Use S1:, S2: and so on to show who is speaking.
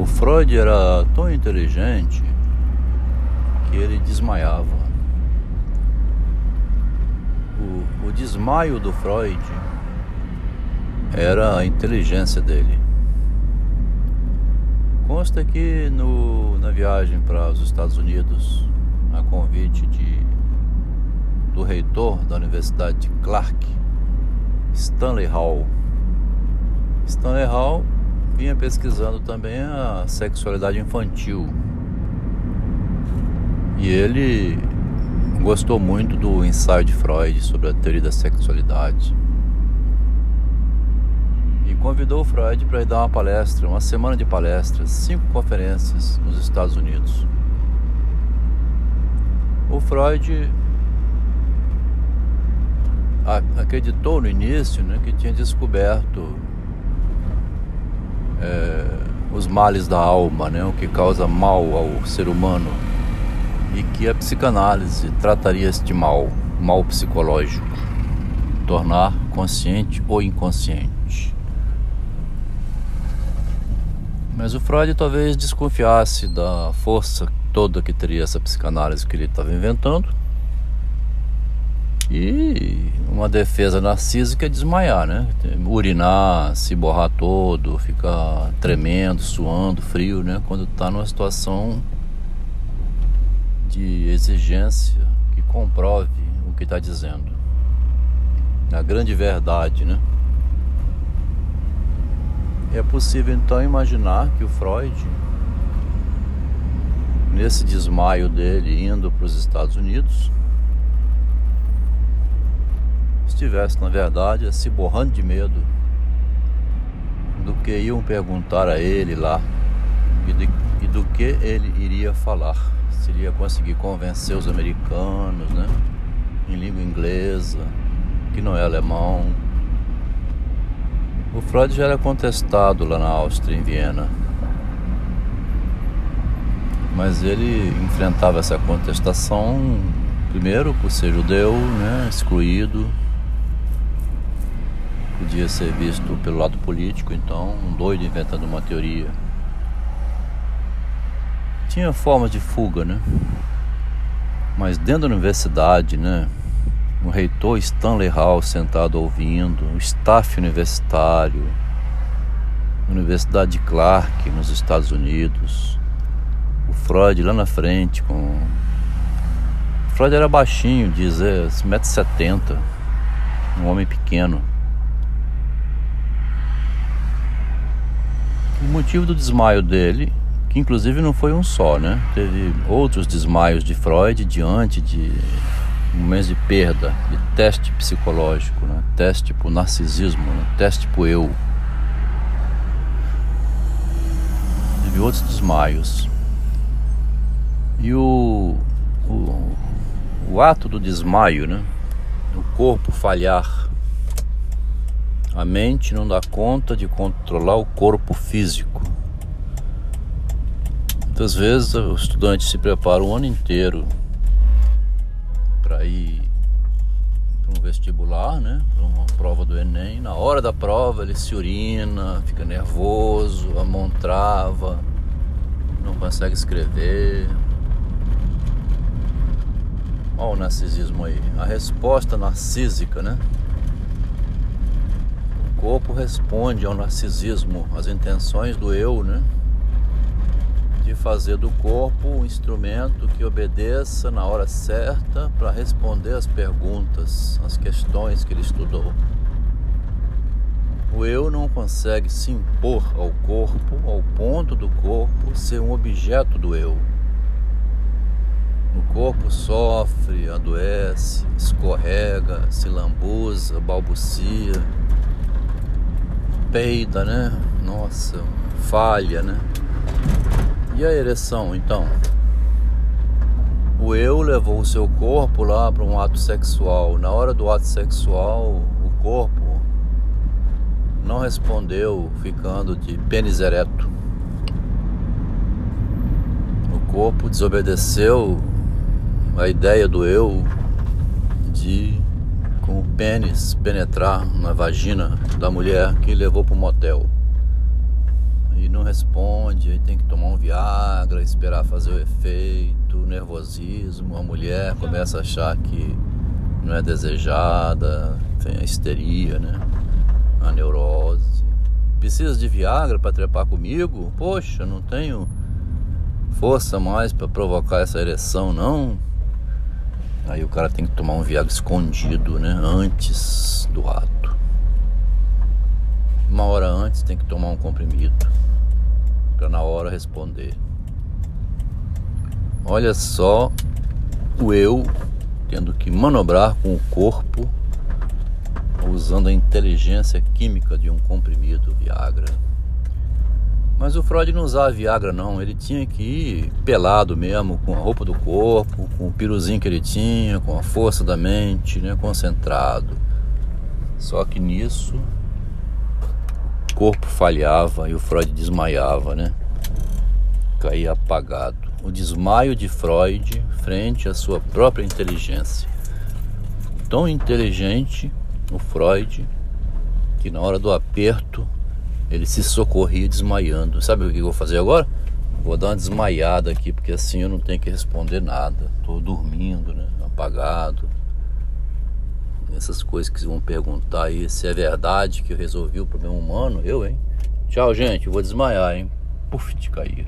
S1: O Freud era tão inteligente que ele desmaiava. O, o desmaio do Freud era a inteligência dele. Consta que no, na viagem para os Estados Unidos, a convite de, do reitor da Universidade de Clark, Stanley Hall. Stanley Hall vinha pesquisando também a sexualidade infantil. E ele gostou muito do ensaio de Freud sobre a teoria da sexualidade convidou o Freud para ir dar uma palestra, uma semana de palestras, cinco conferências nos Estados Unidos. O Freud acreditou no início né, que tinha descoberto é, os males da alma, né, o que causa mal ao ser humano, e que a psicanálise trataria este mal, mal psicológico, tornar consciente ou inconsciente. Mas o Freud talvez desconfiasse da força toda que teria essa psicanálise que ele estava inventando. E uma defesa narcísica é desmaiar, né? Urinar, se borrar todo, ficar tremendo, suando, frio, né? Quando está numa situação de exigência que comprove o que está dizendo. A grande verdade, né? É possível então imaginar que o Freud, nesse desmaio dele indo para os Estados Unidos, estivesse na verdade se borrando de medo do que iam perguntar a ele lá e, de, e do que ele iria falar. Se iria conseguir convencer os americanos, né? Em língua inglesa, que não é alemão, o Freud já era contestado lá na Áustria, em Viena. Mas ele enfrentava essa contestação, primeiro por ser judeu, né, excluído, podia ser visto pelo lado político, então um doido inventando uma teoria. Tinha formas de fuga, né? Mas dentro da universidade, né? o reitor Stanley Hall sentado ouvindo, o staff universitário, Universidade de Clark nos Estados Unidos, o Freud lá na frente com. O Freud era baixinho, diz, é, 1,70m, um homem pequeno. O motivo do desmaio dele, que inclusive não foi um só, né? Teve outros desmaios de Freud diante de momentos de perda, de teste psicológico, né? teste pro narcisismo, né? teste pro eu. Teve outros desmaios. E o, o, o ato do desmaio, né? o corpo falhar, a mente não dá conta de controlar o corpo físico. Muitas vezes o estudante se prepara o ano inteiro para ir para um vestibular, né? Para uma prova do Enem. Na hora da prova ele se urina, fica nervoso, a mão trava, não consegue escrever. Olha o narcisismo aí. A resposta narcísica, né? Corpo responde ao narcisismo, às intenções do eu, né? de fazer do corpo um instrumento que obedeça na hora certa para responder as perguntas, as questões que ele estudou. O eu não consegue se impor ao corpo ao ponto do corpo ser um objeto do eu. O corpo sofre, adoece, escorrega, se lambuza, balbucia, peida, né? Nossa, falha, né? E a ereção, então? O eu levou o seu corpo lá para um ato sexual. Na hora do ato sexual, o corpo não respondeu, ficando de pênis ereto. O corpo desobedeceu a ideia do eu de pênis penetrar na vagina da mulher que levou para o motel e não responde aí tem que tomar um Viagra, esperar fazer o efeito, nervosismo, a mulher começa a achar que não é desejada, tem a histeria, né? A neurose. Precisa de Viagra para trepar comigo? Poxa, não tenho força mais para provocar essa ereção, não. Aí o cara tem que tomar um Viagra escondido, né? Antes do ato. Uma hora antes tem que tomar um comprimido para na hora responder. Olha só o eu tendo que manobrar com o corpo usando a inteligência química de um comprimido Viagra. Mas o Freud não usava Viagra não, ele tinha que ir pelado mesmo, com a roupa do corpo, com o piruzinho que ele tinha, com a força da mente, né, concentrado. Só que nisso o corpo falhava e o Freud desmaiava, né? Caía apagado. O desmaio de Freud frente à sua própria inteligência. Tão inteligente o Freud que na hora do aperto ele se socorria desmaiando. Sabe o que eu vou fazer agora? Vou dar uma desmaiada aqui, porque assim eu não tenho que responder nada. Estou dormindo, né? Apagado. Essas coisas que vão perguntar aí se é verdade que eu resolvi o problema humano, eu, hein? Tchau, gente. Vou desmaiar, hein? Puf, de cair.